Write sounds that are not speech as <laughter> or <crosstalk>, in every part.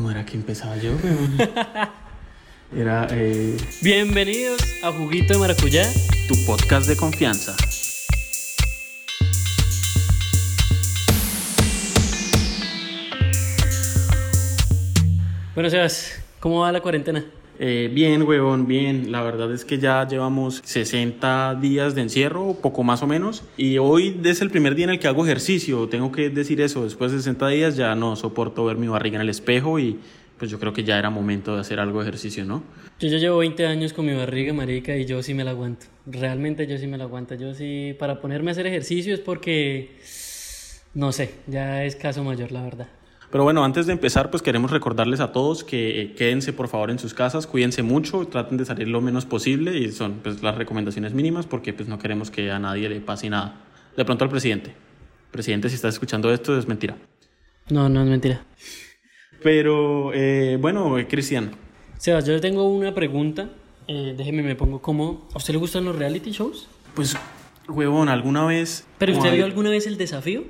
¿Cómo era que empezaba yo, weón? <laughs> Era eh, Bienvenidos a Juguito de Maracuyá. tu podcast de confianza. Bueno, Sebas, ¿cómo va la cuarentena? Eh, bien, huevón, bien. La verdad es que ya llevamos 60 días de encierro, poco más o menos. Y hoy es el primer día en el que hago ejercicio. Tengo que decir eso. Después de 60 días ya no soporto ver mi barriga en el espejo y pues yo creo que ya era momento de hacer algo de ejercicio, ¿no? Yo ya llevo 20 años con mi barriga, marica, y yo sí me la aguanto. Realmente yo sí me la aguanto. Yo sí, para ponerme a hacer ejercicio es porque, no sé, ya es caso mayor, la verdad. Pero bueno, antes de empezar, pues queremos recordarles a todos que eh, quédense por favor en sus casas, cuídense mucho, traten de salir lo menos posible y son pues las recomendaciones mínimas porque pues no queremos que a nadie le pase nada. De pronto al presidente. Presidente, si estás escuchando esto, es mentira. No, no es mentira. Pero eh, bueno, eh, Cristian, Sebas, yo le tengo una pregunta. Eh, déjeme, me pongo como... ¿A usted le gustan los reality shows? pues huevón, alguna vez... ¿Pero usted vio alguna vez el desafío?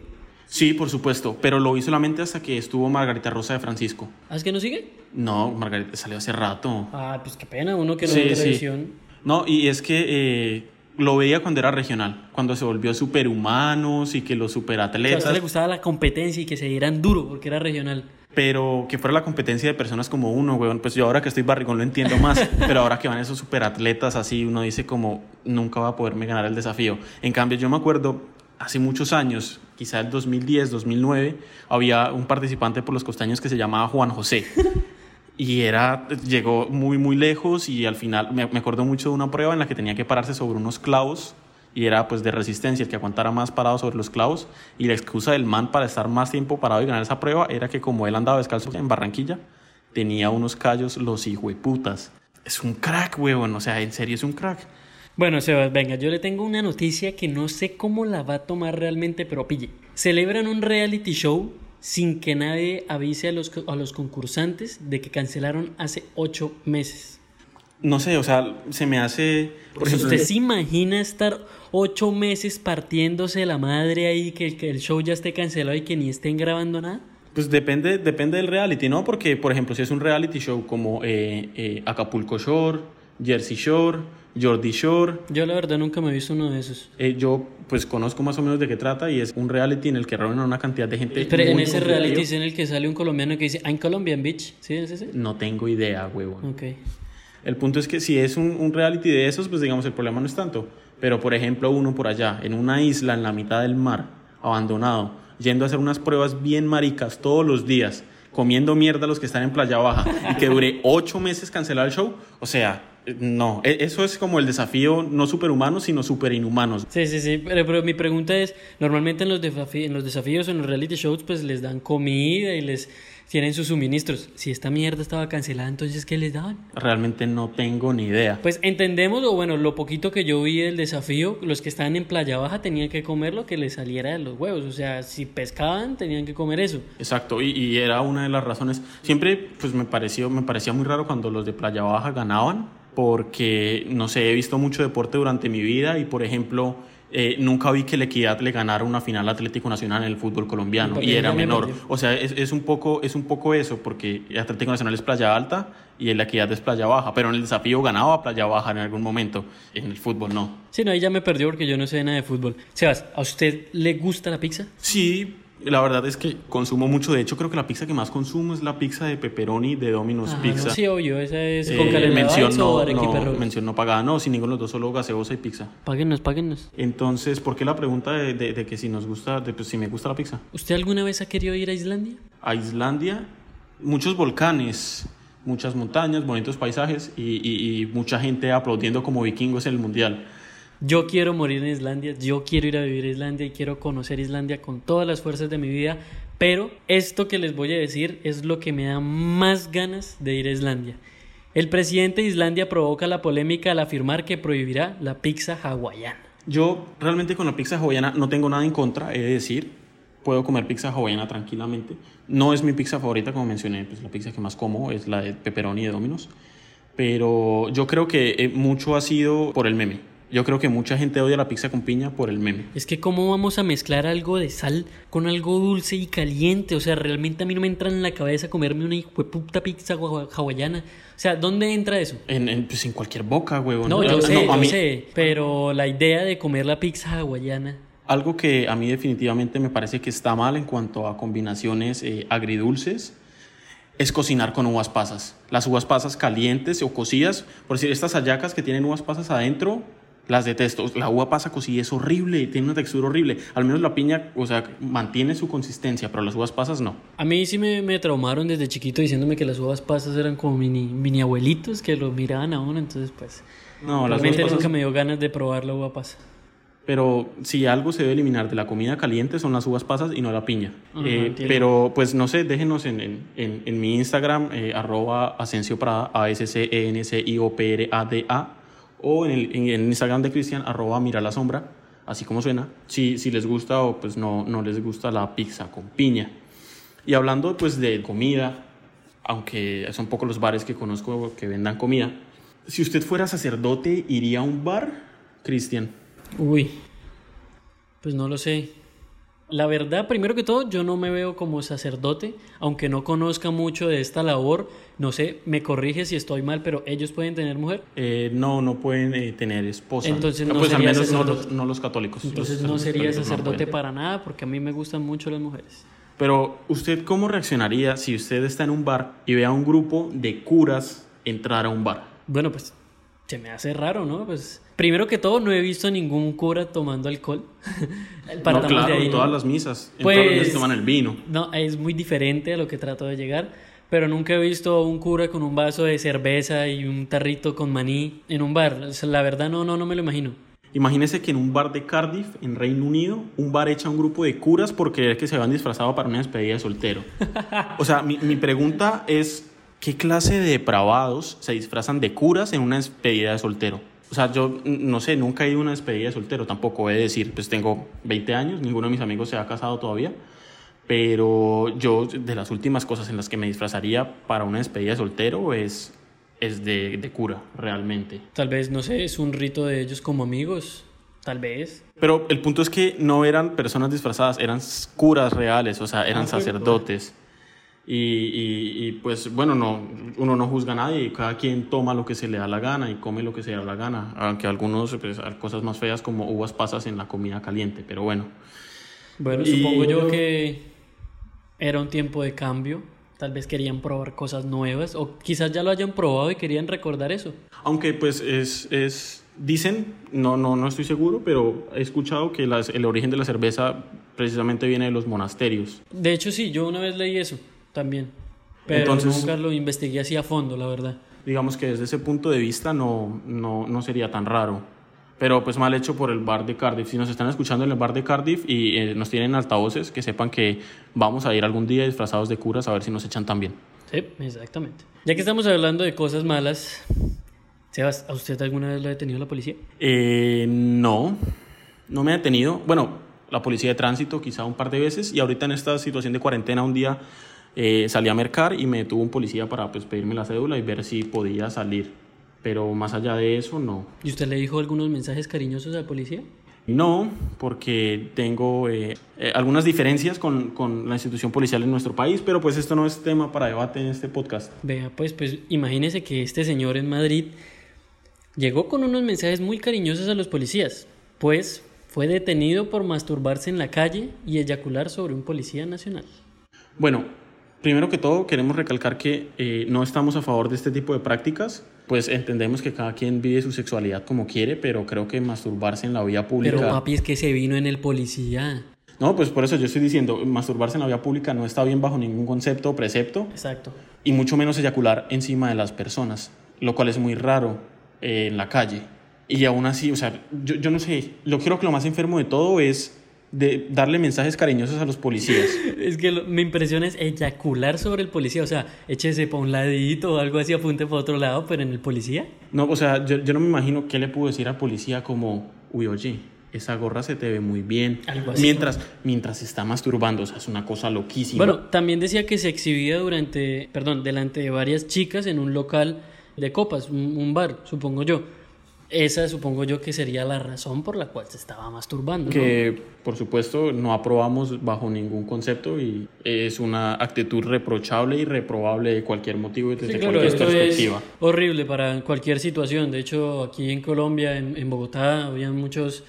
Sí, por supuesto, pero lo vi solamente hasta que estuvo Margarita Rosa de Francisco. ¿Ah, es que no sigue? No, Margarita salió hace rato. Ah, pues qué pena, uno que no Sí, ve sí. televisión. No, y es que eh, lo veía cuando era regional, cuando se volvió superhumanos y que los O sea, a superatletas, usted le gustaba la competencia y que se dieran duro porque era regional. pero que fuera la competencia de personas como uno, weón. Pues yo ahora que estoy barrigón lo entiendo más, <laughs> pero ahora que van esos superatletas así, uno dice como, nunca va a poderme ganar el desafío. En cambio, yo me acuerdo, hace muchos años, quizá el 2010, 2009, había un participante por los costeños que se llamaba Juan José. <laughs> Y era, llegó muy, muy lejos y al final me, me acuerdo mucho de una prueba en la que tenía que pararse sobre unos clavos y era pues de resistencia, el que aguantara más parado sobre los clavos y la excusa del man para estar más tiempo parado y ganar esa prueba era que como él andaba descalzo en Barranquilla, tenía unos callos los hijueputas. Es un crack, huevón, o sea, en serio es un crack. Bueno, Sebas, venga, yo le tengo una noticia que no sé cómo la va a tomar realmente, pero pille. Celebran un reality show sin que nadie avise a los, a los concursantes de que cancelaron hace ocho meses. No sé, o sea, se me hace... Por ejemplo, ¿Usted se imagina estar ocho meses partiéndose la madre ahí, que, que el show ya esté cancelado y que ni estén grabando nada? Pues depende, depende del reality, ¿no? Porque, por ejemplo, si es un reality show como eh, eh, Acapulco Shore, Jersey Shore, Jordi Shore, Yo la verdad nunca me he visto uno de esos. eh, yo pues conozco más o menos de qué trata y es un reality en el que reúnen a una cantidad de gente. Pero en ese reality es en el que sale un colombiano que dice, I'm Colombian Beach. ¿Sí es ese? No tengo idea, huevón. Ok. El punto es que si es un, un reality de esos, pues digamos el problema no es tanto. Pero por ejemplo, uno por allá, en una isla en la mitad del mar, abandonado, yendo a hacer unas pruebas bien maricas todos los días, comiendo mierda a los que están en Playa Baja, y que dure <laughs> ocho meses cancelar el show, o sea, no, e- eso es como el desafío no superhumano, sino superinhumanos. Sí, sí, sí, pero, pero mi pregunta es, normalmente en los, en los desafíos, en los reality shows, pues les dan comida y les tienen sus suministros. Si esta mierda estaba cancelada, entonces ¿qué les daban? Realmente no tengo ni idea. Pues entendemos, o bueno, lo poquito que yo vi del desafío, los que estaban en Playa Baja tenían que comer lo que les saliera de los huevos. O sea, si pescaban, tenían que comer eso. Exacto, y, y era una de las razones. Siempre pues me pareció, me parecía muy raro cuando los de Playa Baja ganaban, porque no sé, he visto mucho deporte durante mi vida y por ejemplo, eh, nunca vi que la Equidad le ganara una final al Atlético Nacional en el fútbol colombiano y era menor. O sea, es, es un poco, es un poco eso, porque el Atlético Nacional es Playa Alta y la Equidad es Playa Baja, pero en el desafío ganaba Playa Baja en algún momento, en el fútbol no. Sí, no, ahí ya me perdió porque yo no sé nada de fútbol. Sebas, ¿a usted le gusta la pizza? Sí, la verdad es que consumo mucho. De hecho, creo que la pizza que más consumo es la pizza de pepperoni de Domino's Ah, Pizza. no, sí, obvio, esa es Eh, con mención no, mención no pagada, no, sin ninguno de los dos, solo gaseosa y pizza. Páguenos, páguenos. Entonces, ¿por qué la pregunta de, de- de que si nos gusta, de, pues, si me gusta la pizza? ¿Usted alguna vez ha querido ir a Islandia? A Islandia, muchos volcanes, muchas montañas, bonitos paisajes y, y- y mucha gente aplaudiendo como vikingos en el mundial. Yo quiero morir en Islandia, yo quiero ir a vivir a Islandia y quiero conocer Islandia con todas las fuerzas de mi vida, pero esto que les voy a decir es lo que me da más ganas de ir a Islandia. El presidente de Islandia provoca la polémica al afirmar que prohibirá la pizza hawaiana. Yo realmente con la pizza hawaiana no tengo nada en contra, he de decir. Puedo comer pizza hawaiana tranquilamente. No es mi pizza favorita, como mencioné, pues la pizza que más como es la de pepperoni de Domino's. Pero yo creo que eh, mucho ha sido por el meme. Yo creo que mucha gente odia la pizza con piña por el meme. Es que cómo vamos a mezclar algo de sal con algo dulce y caliente. O sea, realmente a mí no me entra en la cabeza comerme una puta pizza hawaiana. O sea, ¿dónde entra eso? En, en, pues en cualquier boca, huevón. No, yo Ah, sé, a yo sé. Pero la idea de comer la pizza hawaiana. Algo que a mí definitivamente me parece que está mal en cuanto a combinaciones eh, agridulces es cocinar con uvas pasas. Las uvas pasas calientes o cocidas, por decir, estas hallacas que tienen uvas pasas adentro, las detesto. La uva pasa cocida es horrible, tiene una textura horrible. Al menos la piña, o sea, mantiene su consistencia, pero las uvas pasas no. A mí sí me, me traumaron desde chiquito diciéndome que las uvas pasas eran como mini, mini abuelitos que lo miraban a uno. Entonces, pues, No, las uvas pasas nunca me dio ganas de probar la uva pasa. Pero si algo se debe eliminar de la comida caliente son las uvas pasas y no la piña. Ajá, Eh, pero pues no sé, déjenos en, en, en, en mi Instagram, eh, arroba Asensio Prada, a s c e n c i o en el, en Instagram de Cristian, arroba Mira la Sombra, así como suena, si, si les gusta o pues no, no les gusta la pizza con piña. Y hablando pues de comida, aunque son pocos los bares que conozco que vendan comida, si usted fuera sacerdote, ¿iría a un bar, Cristian? Uy, pues no lo sé. La verdad, primero que todo, yo no me veo como sacerdote, aunque no conozca mucho de esta labor. No sé, me corrige si estoy mal, pero ellos pueden tener mujer. Eh, no, no pueden eh, tener esposa. Entonces Ah, no pues al sería menos no sacerdote. los, no los católicos. Entonces Los no sería no sacerdote para nada, porque a mí me gustan mucho las mujeres. Pero, ¿usted cómo reaccionaría si usted está en un bar y ve a un grupo de curas entrar a un bar? Bueno, pues se me hace raro, ¿no? Pues primero que todo, no he visto ningún cura tomando alcohol. <laughs> no, Partamos claro, de ahí, en ¿no? todas las misas. En Pues- todas las misas toman el vino. No, es muy diferente a lo que trato de llegar. Pero nunca he visto un cura con un vaso de cerveza y un tarrito con maní en un bar. O sea, la verdad no, no, no me lo imagino. Imagínese que en un bar de Cardiff, en Reino Unido, un bar echa a un grupo de curas por creer que se habían disfrazado para una despedida de soltero. O sea, mi, mi pregunta es, ¿qué clase de depravados se disfrazan de curas en una despedida de soltero? O sea, yo no sé, nunca he ido a una despedida de soltero, tampoco he de decir, pues tengo 20 años, ninguno de mis amigos se ha casado todavía, pero yo de las últimas cosas en las que me disfrazaría para una despedida de soltero es, es de, de cura, realmente. Tal vez, no sé, es un rito de ellos como amigos. Tal vez. Pero el punto es que no eran personas disfrazadas, eran curas reales, o sea, eran Ah, sacerdotes. Y, y- y, pues bueno, no, uno no juzga a nadie, cada quien toma lo que se le da la gana y come lo que se le da la gana, aunque algunos, pues, hay cosas más feas como uvas pasas en la comida caliente, pero bueno. Bueno, Y- supongo yo que era un tiempo de cambio. Tal vez querían probar cosas nuevas. O quizás ya lo hayan probado y querían recordar eso. Aunque pues es, es dicen, no, no, no estoy seguro, pero he escuchado que las- el origen de la cerveza precisamente viene de los monasterios. De hecho, sí, yo una vez leí eso también. Pero Entonces- nunca lo investigué así a fondo, la verdad. digamos que desde ese punto de vista no, no, no sería tan raro. Pero pues mal hecho por el bar de Cardiff. Si nos están escuchando en el bar de Cardiff y eh, nos tienen altavoces, que sepan que vamos a ir algún día disfrazados de curas a ver si nos echan también. Sí, exactamente. Ya que estamos hablando de cosas malas, Sebas, ¿a usted alguna vez lo ha detenido la policía? Eh, no, no me ha detenido. Bueno, la policía de tránsito quizá un par de veces y ahorita en esta situación de cuarentena un día eh, salí a mercar y me detuvo un policía para pues, pedirme la cédula y ver si podía salir. Pero más allá de eso, no. ¿Y usted le dijo algunos mensajes cariñosos al policía? No, porque tengo eh, eh, algunas diferencias con, con la institución policial en nuestro país, pero pues esto no es tema para debate en este podcast. Vea, pues, pues imagínese que este señor en Madrid llegó con unos mensajes muy cariñosos a los policías, pues fue detenido por masturbarse en la calle y eyacular sobre un policía nacional. Bueno, primero que todo queremos recalcar que eh, no estamos a favor de este tipo de prácticas, pues entendemos que cada quien vive su sexualidad como quiere, pero creo que masturbarse en la vía pública... Pero papi, es que se vino en el policía. No, pues por eso yo estoy diciendo, masturbarse en la vía pública no está bien bajo ningún concepto o precepto, Exacto. y mucho menos eyacular encima de las personas, lo cual es muy raro eh, en la calle. Y aún así, o sea, yo, yo no sé, yo creo que lo más enfermo de todo es de darle mensajes cariñosos a los policías. <laughs> Es que lo- me impresiona es eyacular sobre el policía, o sea, échese para un ladito o algo así, apunte para otro lado, pero en el policía. No, o sea, yo, yo no me imagino qué le puedo decir al policía como, uy, oye, esa gorra se te ve muy bien. Algo así, Mientras, mientras se está masturbando, o sea, es una cosa loquísima. Bueno, también decía que se exhibía durante, perdón, delante de varias chicas en un local de copas, un, un bar, supongo yo. Esa supongo yo que sería la razón por la cual se estaba masturbando. ¿no? Que por supuesto no aprobamos bajo ningún concepto y es una actitud reprochable y reprobable de cualquier motivo y desde Sí, claro, cualquier esto es perspectiva. horrible para cualquier situación. De hecho, aquí en Colombia, en, en Bogotá, había muchos,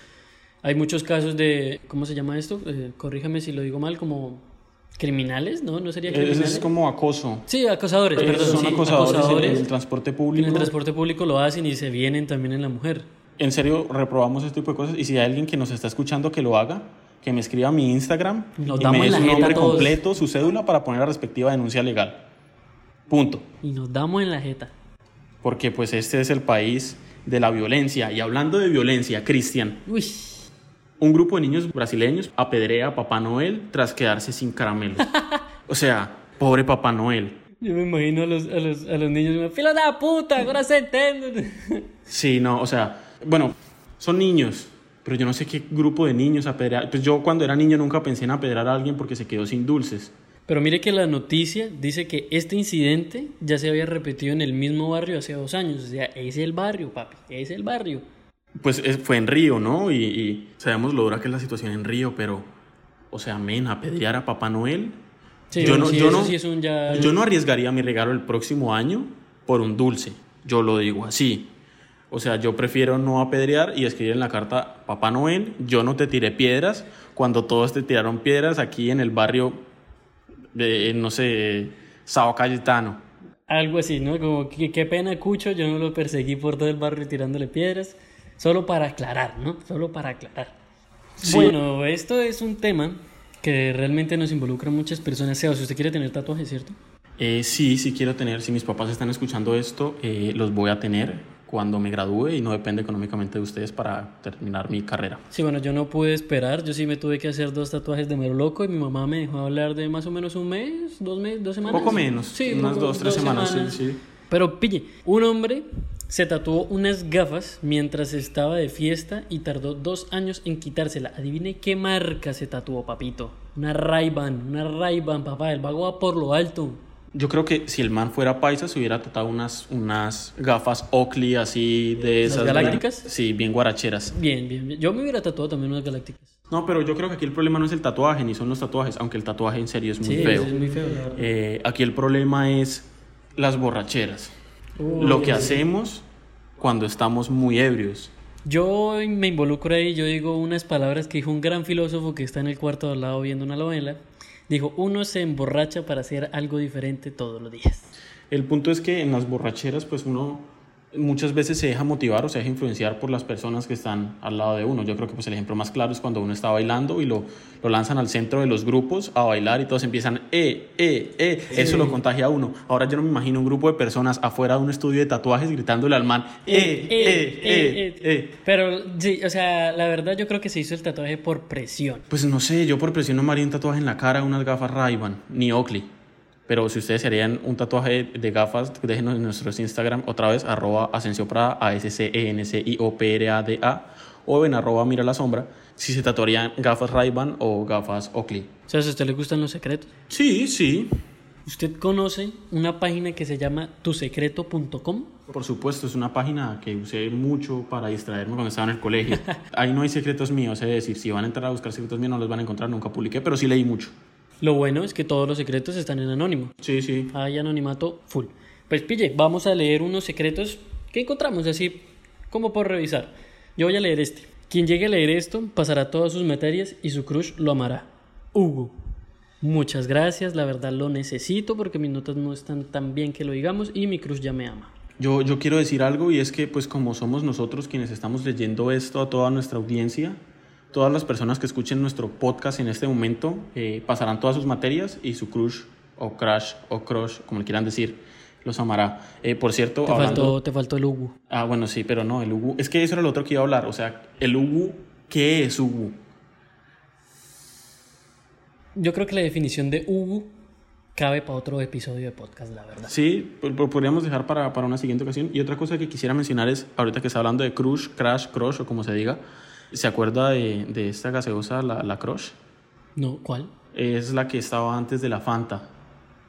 hay muchos casos de, ¿cómo se llama esto? Eh, corríjame si lo digo mal, como criminales, ¿no? ¿No sería Es, criminales? es como acoso. Sí, acosadores, Eh, perdón. son sí, acosadores, en el transporte En público. el transporte público lo hacen y se vienen también en la mujer. En serio, reprobamos este tipo de cosas y si hay alguien que nos está escuchando que lo haga, que me escriba a mi Instagram Nos y me dé en su nombre completo, su cédula para poner la respectiva denuncia legal. Punto. Y nos damos en la jeta. Porque pues este es el país de la violencia. Y hablando de violencia, Cristian, Uy, un grupo de niños brasileños apedrea a Papá Noel tras quedarse sin caramelos. <laughs> o sea, pobre Papá Noel. yo me imagino a los, a los, a los niños, fila de puta, ahora se entiende. <laughs> Sí, no, o sea, bueno, son niños, pero yo no sé qué grupo de niños apedrear. Pues yo cuando era niño nunca pensé en apedrear a alguien porque se quedó sin dulces. Pero mire que la noticia dice que este incidente ya se había repetido en el mismo barrio hace dos años. O sea, es el barrio, papi, es el barrio. Pues es- fue en Río, ¿no? Y, y sabemos lo dura que es la situación en Río, pero, o sea, men, apedrear a Papá Noel. Sí, yo no, sí, yo no, sí es un ya... yo no arriesgaría mi regalo el próximo año por un dulce. Yo lo digo así. O sea, yo prefiero no apedrear y escribir en la carta, Papá Noel, yo no te tiré piedras cuando todos te tiraron piedras aquí en el barrio, de, no sé, Sao Cayetano. Algo así, ¿no? Como, que, qué pena, Cucho, yo no lo perseguí por todo el barrio tirándole piedras. Solo para aclarar, ¿no? Solo para aclarar. Sí. Bueno, esto es un tema que realmente nos involucra a muchas personas. Seba, si usted quiere tener tatuajes, ¿cierto? Eh, sí, sí quiero tener, si mis papás están escuchando esto, eh, los voy a tener cuando me gradúe y no depende económicamente de ustedes para terminar mi carrera. Sí, bueno, yo no pude esperar. Yo sí me tuve que hacer dos tatuajes de mero loco y mi mamá me dejó hablar de más o menos un mes, dos meses, dos semanas. Poco menos, Sí, unas poco- dos, tres semanas, sí, sí. Pero pille, un hombre se tatuó unas gafas mientras estaba de fiesta y tardó dos años en quitársela. Adivine qué marca se tatuó, papito. Una Ray-Ban, una Ray-Ban, papá. El vago va por lo alto. Yo creo que si el man fuera paisa se hubiera tratado unas, unas gafas Oakley así de ¿Las esas. galácticas? bien- sí, bien guaracheras. Bien, bien, bien. Yo me hubiera tatuado también unas galácticas. No, pero yo creo que aquí el problema no es el tatuaje ni son los tatuajes, aunque el tatuaje en serio es muy sí, feo. es muy feo. Eh, aquí el problema es las borracheras. Uy, Lo que hacemos cuando estamos muy ebrios. Yo me involucro ahí, yo digo unas palabras que dijo un gran filósofo que está en el cuarto de al lado viendo una novela. Dijo, uno se emborracha para hacer algo diferente todos los días. El punto es que en las borracheras, pues uno muchas veces se deja motivar o se deja influenciar por las personas que están al lado de uno. Yo creo que pues el ejemplo más claro es cuando uno está bailando y lo, lo lanzan al centro de los grupos a bailar y todos empiezan, eh, eh, eh. Eso lo contagia a uno. Ahora yo no me imagino un grupo de personas afuera de un estudio de tatuajes gritándole al man, eh, eh, eh, eh. Pero sí, o sea, la verdad yo creo que se hizo el tatuaje por presión. Pues no sé, yo por presión no me haría un tatuaje en la cara, unas gafas Ray-Ban, ni Oakley. Pero si ustedes harían un tatuaje de gafas, déjenos en nuestros Instagram otra vez, arroba Asensio Prada, a s c e n c i o p r a d a o en arroba Mira la Sombra, si se tatuarían gafas Ray-Ban o gafas Oakley. O sea, si a usted le gustan los secretos. Sí, sí, ¿Usted conoce una página que se llama tusecreto.com? por supuesto, es una página que usé mucho para distraerme cuando estaba en el colegio. <laughs> Ahí no hay secretos míos, es decir, si van a entrar a buscar secretos míos no los van a encontrar, nunca publiqué, pero sí leí mucho. Lo bueno es que todos los secretos están en anónimo. Sí, sí. Hay anonimato full. Pues pille, vamos a leer unos secretos que encontramos así como por revisar. Yo voy a leer este. Quien llegue a leer esto pasará todas sus materias y su crush lo amará. Hugo. Muchas gracias, la verdad lo necesito porque mis notas no están tan bien que lo digamos y mi crush ya me ama. Yo, yo quiero decir algo y es que pues como somos nosotros quienes estamos leyendo esto a toda nuestra audiencia, todas las personas que escuchen nuestro podcast en este momento eh, pasarán todas sus materias y su crush o crush o crush, como le quieran decir, los amará. Eh, por cierto, Te hablando... faltó, te faltó el Hugo. Ah, bueno, sí, pero no, el Ugu... Es que eso era lo otro que iba a hablar, o sea, el Ugu, ¿qué es Ugu? Yo creo que la definición de Hugo cabe para otro episodio de podcast, la verdad. Sí, pues, lo podríamos dejar para, para una siguiente ocasión. Y otra cosa que quisiera mencionar es, ahorita que está hablando de crush, crash, crush o como se diga, ¿se acuerda de, de esta gaseosa, la, la crush? No, ¿cuál? Es la que estaba antes de la Fanta.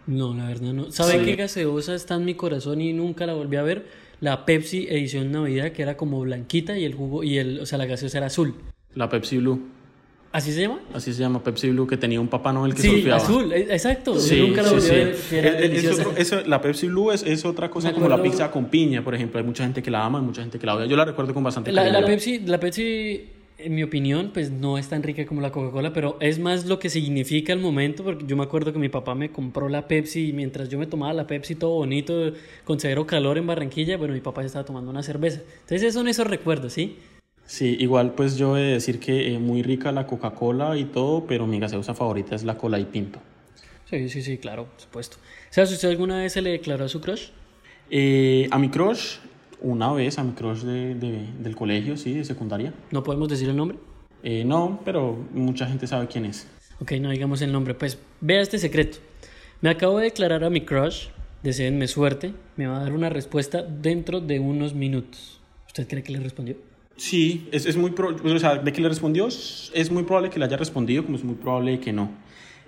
No, la verdad no. ¿Sabe Sí. qué gaseosa está en mi corazón y nunca la volví a ver? la Pepsi edición Navidad, que era como blanquita y el jugo, y el, o sea, la gaseosa era azul. La Pepsi Blue. ¿Así se llama? Así se llama Pepsi Blue, que tenía un Papá Noel que sí, surfeaba. azul, e- exacto. Sí, Yo nunca la sí, volví sí. era Es- es otro- eso- la Pepsi Blue es, es otra cosa Me como la pizza con piña, por ejemplo. Hay mucha gente que la ama y mucha gente que la odia. Yo la recuerdo con bastante La, la. Pepsi, la Pepsi, en mi opinión, pues no es tan rica como la Coca-Cola, pero es más lo que significa el momento, porque yo me acuerdo que mi papá me compró la Pepsi y mientras yo me tomaba la Pepsi todo bonito, con cero calor en Barranquilla, bueno, mi papá se estaba tomando una cerveza. Entonces esos son esos recuerdos, ¿sí? Sí, igual pues yo he de decir que eh, muy rica la Coca-Cola y todo, pero mi gaseosa favorita es la cola y pinto. Sí, sí, sí, claro, por supuesto. ¿Sabes si usted alguna vez se le declaró a su crush? Eh, a mi crush, una vez, a mi crush de- de- del colegio, sí, de secundaria. ¿No podemos decir el nombre? Eh, no, pero mucha gente sabe quién es. Ok, no digamos el nombre. Pues vea este secreto. Me acabo de declarar a mi crush. Deseenme suerte. Me va a dar una respuesta dentro de unos minutos. ¿Usted cree que le respondió? Sí, es, es muy pro- o sea, de que le respondió, es muy probable que le haya respondido, como es muy probable que no.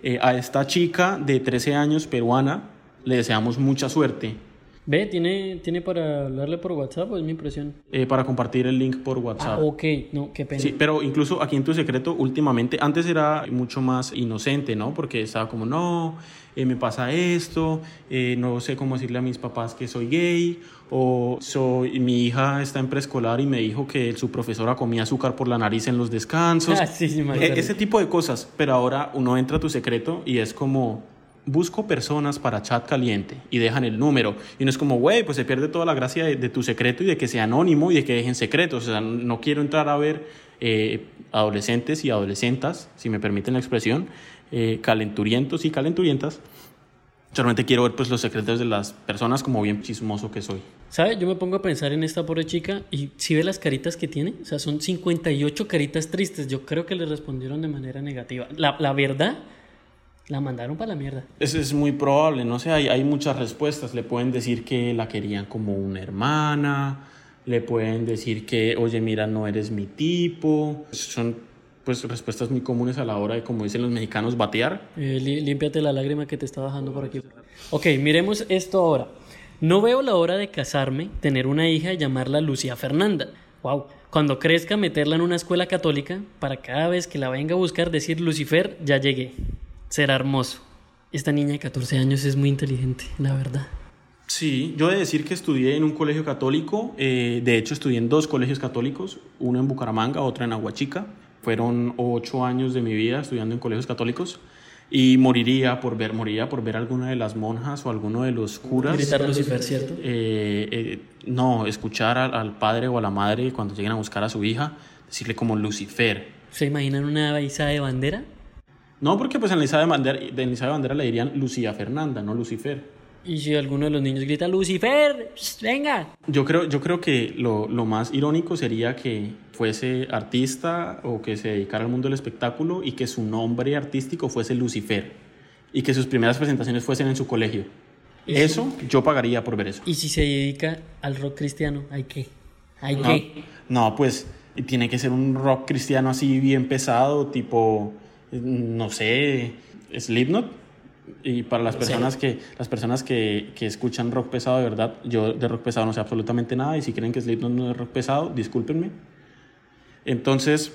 Eh, a esta chica de 13 años, peruana, le deseamos mucha suerte. Ve, ¿tiene, ¿tiene para hablarle por WhatsApp o es mi impresión? eh, para compartir el link por Ah, WhatsApp. ok, no, qué pena. Sí, pero incluso aquí en Tu Secreto, últimamente, antes era mucho más inocente, ¿no? Porque estaba como, no, eh, me pasa esto, eh, no sé cómo decirle a mis papás que soy gay, o soy, mi hija está en preescolar y me dijo que su profesora comía azúcar por la nariz en los descansos. <laughs> Ah, sí, sí, E- ese tipo de cosas, pero ahora uno entra a Tu Secreto y es como... Busco personas para chat caliente y dejan el número. Y no es como, güey, pues se pierde toda la gracia de, de tu secreto y de que sea anónimo y de que dejen secretos. O sea, no quiero entrar a ver eh, adolescentes y adolescentas, si me permiten la expresión, eh, calenturientos y calenturientas. Solamente quiero ver pues los secretos de las personas como bien chismoso que soy. ¿Sabe? Yo me pongo a pensar en esta pobre chica y si ve las caritas que tiene, o sea, son 58 caritas tristes. Yo creo que le respondieron de manera negativa. La, la verdad, la mandaron para la mierda. Es, es muy probable, no sé, hay, hay muchas respuestas. Le pueden decir que la querían como una hermana, le pueden decir que, oye, mira, no eres mi tipo. Son pues respuestas muy comunes a la hora de, como dicen los mexicanos, batear. Eh, lí- límpiate la lágrima que te está bajando por aquí. Ok, miremos esto ahora. No veo la hora de casarme, tener una hija y llamarla Lucía Fernanda. Wow. Cuando crezca, meterla en una escuela católica para cada vez que la venga a buscar decir Lucifer, ya llegué. Será hermoso. Esta niña de 14 años es muy inteligente, la verdad. Sí, yo he de decir que estudié en un colegio católico, eh, de hecho estudié en dos colegios católicos, uno en Bucaramanga, otro en Aguachica. Fueron ocho años de mi vida estudiando en colegios católicos y moriría por ver, moriría por ver alguna de las monjas o alguno de los curas. Gritar Lucifer, ¿cierto? Eh, eh, no, escuchar al, al padre o a la madre cuando lleguen a buscar a su hija, decirle como Lucifer. ¿Se imaginan una izada de bandera? No, porque pues en la de Bandera, de en de Bandera le dirían Lucía Fernanda, no Lucifer. Y si alguno de los niños grita Lucifer, ¡Shh, venga. Yo creo, yo creo que lo, lo más irónico sería que fuese artista o que se dedicara al mundo del espectáculo y que su nombre artístico fuese Lucifer y que sus primeras presentaciones fuesen en su colegio. ¿Y Eso, yo pagaría por ver eso. Y si se dedica al rock cristiano, ¿hay qué? ¿Hay No, qué? no, pues tiene que ser un rock cristiano así bien pesado, tipo, no sé, Slipknot. Y para las personas, que, las personas que, que escuchan rock pesado de verdad, yo de rock pesado no sé absolutamente nada y si creen que Slipknot no es rock pesado, discúlpenme. Entonces,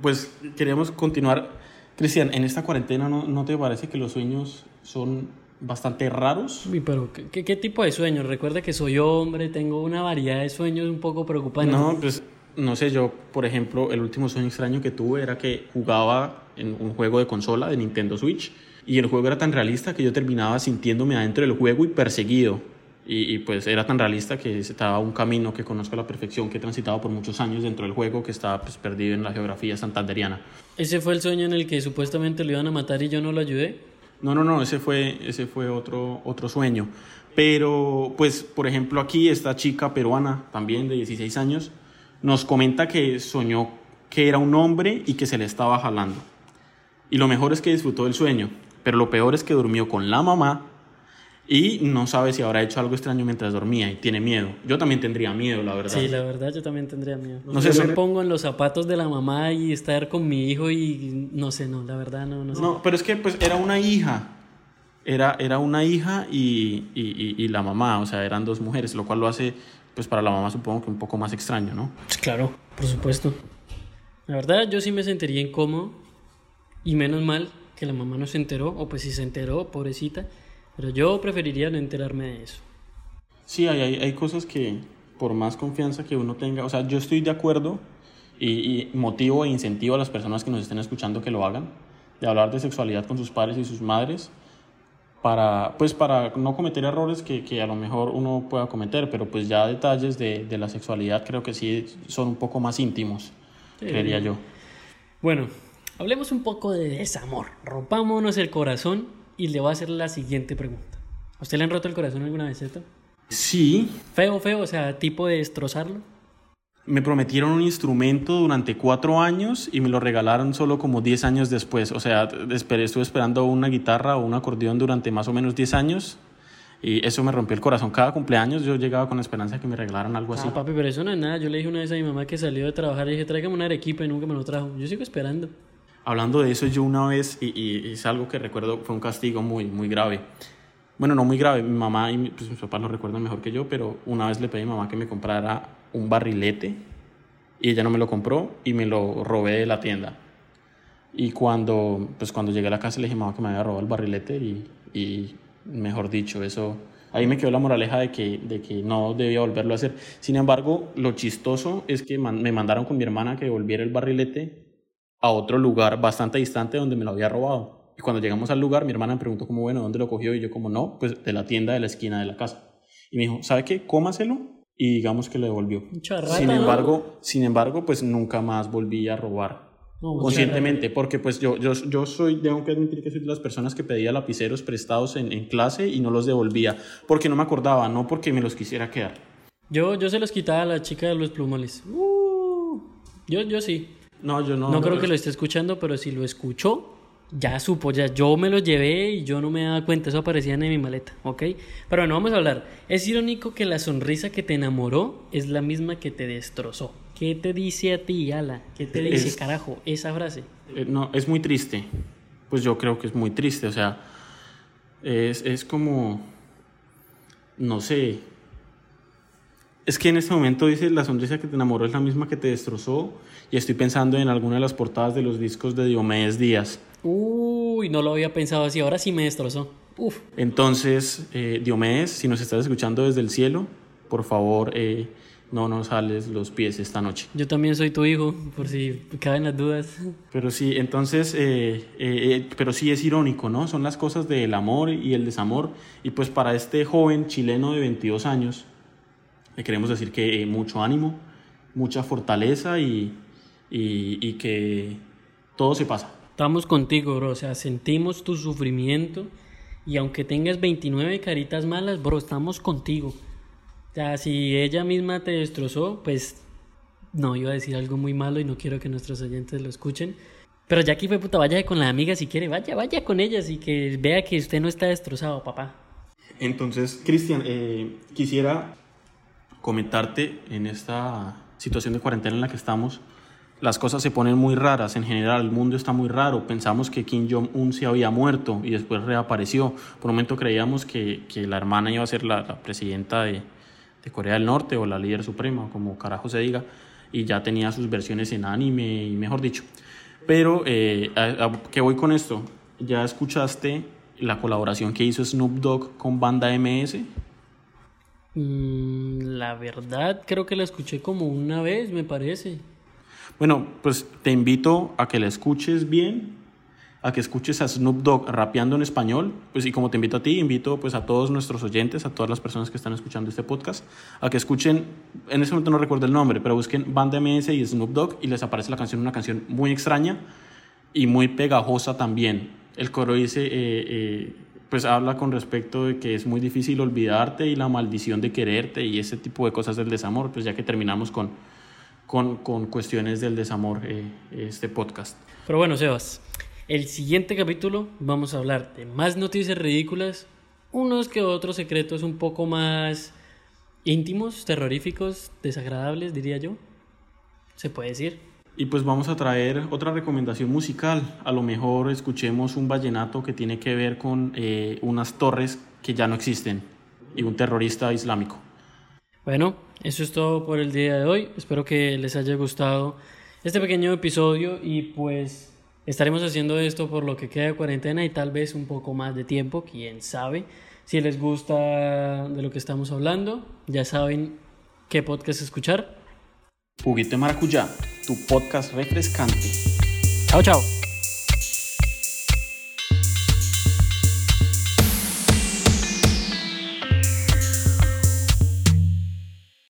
pues queremos continuar. Cristian, en esta cuarentena ¿no, ¿no te parece que los sueños son bastante raros? Uy, pero ¿qué- ¿qué, qué tipo de sueños? Recuerda que soy hombre, tengo una variedad de sueños un poco preocupantes. No, pues no sé, yo, por ejemplo, el último sueño extraño que tuve era que jugaba en un juego de consola de Nintendo Switch y el juego era tan realista que yo terminaba sintiéndome adentro del juego y perseguido. Y, y, pues era tan realista que estaba un camino que conozco a la perfección, que he transitado por muchos años dentro del juego, que estaba pues, perdido en la geografía santanderiana. Ese fue el sueño en el que supuestamente lo iban a matar y yo no lo ayudé. No, no, no, ese fue, ese fue otro, otro sueño. Pero, pues, por ejemplo, aquí esta chica peruana, también de 16 años, nos comenta que soñó que era un hombre y que se le estaba jalando. Y lo mejor es que disfrutó del sueño, pero lo peor es que durmió con la mamá y no sabe si habrá hecho algo extraño mientras dormía y tiene miedo. Yo también tendría miedo, la verdad. Sí, la verdad yo también tendría miedo. No sé, son- me pongo en los zapatos de la mamá y estar con mi hijo y no sé, no, la verdad no, no sé. No, pero es que pues era una hija. Era, era una hija y, y, y, la mamá, o sea, eran dos mujeres, lo cual lo hace, pues para la mamá supongo que un poco más extraño, ¿no? Pues claro, por supuesto. La verdad, yo sí me sentiría incómodo y menos mal que la mamá no se enteró, o pues si se enteró, pobrecita, pero yo preferiría no enterarme de eso. Sí, hay, hay, cosas que por más confianza que uno tenga, o sea, yo estoy de acuerdo y, y motivo e incentivo a las personas que nos estén escuchando que lo hagan, de hablar de sexualidad con sus padres y sus madres, para, pues para no cometer errores que, que, a lo mejor uno pueda cometer, pero pues ya detalles de, de la sexualidad creo que sí son un poco más íntimos, creería yo. Bueno, hablemos un poco de desamor, rompámonos el corazón y le voy a hacer la siguiente pregunta. ¿A usted le han roto el corazón alguna vez, cierto? Sí. Feo, feo, o sea, tipo de destrozarlo me prometieron un instrumento durante cuatro años y me lo regalaron solo como diez años después. O sea, esperé, estuve esperando una guitarra o un acordeón durante más o menos diez años y eso me rompió el corazón. Cada cumpleaños yo llegaba con la esperanza de que me regalaran algo así. Ah, papi, pero eso no es nada. Yo le dije una vez a mi mamá que salió de trabajar y dije, tráigame una arequipa y nunca me lo trajo. Yo sigo esperando. Hablando de eso, yo una vez, y, y, es algo que recuerdo, fue un castigo muy, muy grave. Bueno, no muy grave, mi mamá y pues, mis papás lo recuerdan mejor que yo, pero una vez le pedí a mi mamá que me comprara un barrilete y ella no me lo compró y me lo robé de la tienda. Y cuando, pues cuando llegué a la casa le dije, mamá, que me había robado el barrilete y, y, mejor dicho, eso, ahí me quedó la moraleja de que, de que no debía volverlo a hacer. Sin embargo, lo chistoso es que me mandaron con mi hermana que devolviera el barrilete a otro lugar bastante distante donde me lo había robado. Y cuando llegamos al lugar, mi hermana me preguntó como, bueno, ¿dónde lo cogió? Y yo como, no, pues de la tienda de la esquina de la casa. Y me dijo, ¿sabe qué? Cómaselo y digamos que lo devolvió. sin embargo, sin embargo, pues nunca más volví a robar conscientemente, porque pues yo, yo, yo soy, tengo que admitir que soy de las personas que pedía lapiceros prestados en, en, clase y no los devolvía, porque no me acordaba, no porque me los quisiera quedar. Yo, yo se los quitaba a la chica de los plumales. Uh, yo, yo sí. No, yo no. No, creo que lo esté escuchando, pero si lo escuchó, ya supo, ya yo me lo llevé y yo no me daba cuenta, eso aparecía en mi maleta, ¿ok? Pero bueno, vamos a hablar. Es irónico que la sonrisa que te enamoró es la misma que te destrozó. ¿Qué te dice a ti, Ala? ¿Qué te dice, carajo, esa frase? Eh, no, es muy triste. Pues yo creo que es muy triste, o sea, es, es como, no sé, es que en este momento dice la sonrisa que te enamoró es la misma que te destrozó y estoy pensando en alguna de las portadas de los discos de Diomedes Díaz. Uy, no lo había pensado así, ahora sí me destrozó. Uf. Entonces, eh, Diomedes, si nos estás escuchando desde el cielo, por favor, eh, no nos sales los pies esta noche. Yo también soy tu hijo, por si caben las dudas. Pero sí, entonces, eh, eh, pero sí es irónico, ¿no? Son las cosas del amor y el desamor. Y pues para este joven chileno de 22 años, le queremos decir que mucho ánimo, mucha fortaleza y, y, y que todo se pasa. Estamos contigo, bro. O sea, sentimos tu sufrimiento. Y aunque tengas 29 caritas malas, bro, estamos contigo. O sea, si ella misma te destrozó, pues no, iba a decir algo muy malo y no quiero que nuestros oyentes lo escuchen. Pero ya aquí fue puta, vaya con la amiga si quiere, vaya, vaya con ellas y que vea que usted no está destrozado, papá. Entonces, Cristian, eh, quisiera comentarte en esta situación de cuarentena en la que estamos las cosas se ponen muy raras. En general, el mundo está muy raro. Pensamos que Kim Jong-un se había muerto y después reapareció. Por un momento creíamos que, que la hermana iba a ser la, presidenta de, de, Corea del Norte o la líder suprema, como carajo se diga, y ya tenía sus versiones en anime y mejor dicho. Pero, eh, ¿qué voy con esto? ¿Ya escuchaste la colaboración que hizo Snoop Dogg con Banda MS? Mm, la verdad, creo que la escuché como una vez, me parece. Bueno, pues te invito a que la escuches bien, a que escuches a Snoop Dogg rapeando en español, pues y como te invito a ti, invito pues a todos nuestros oyentes, a todas las personas que están escuchando este podcast, a que escuchen, en ese momento no recuerdo el nombre, pero busquen Banda MS y Snoop Dogg y les aparece la canción, una canción muy extraña y muy pegajosa también. El coro dice, eh, eh, pues habla con respecto de que es muy difícil olvidarte y la maldición de quererte y ese tipo de cosas del desamor, pues ya que terminamos con con, con cuestiones del desamor eh, este podcast. Pero bueno, Sebas, el siguiente capítulo vamos a hablar de más noticias ridículas, unos que otros secretos un poco más íntimos, terroríficos, desagradables, diría yo. ¿Se puede decir? Y pues vamos a traer otra recomendación musical. A lo mejor escuchemos un vallenato que tiene que ver con eh, unas torres que ya no existen y un terrorista islámico. Bueno, eso es todo por el día de hoy. Espero que les haya gustado este pequeño episodio y pues estaremos haciendo esto por lo que queda de cuarentena y tal vez un poco más de tiempo, quién sabe. Si les gusta de lo que estamos hablando, ya saben qué podcast escuchar. Juguito Maracuyá, tu podcast refrescante. Chao, chao.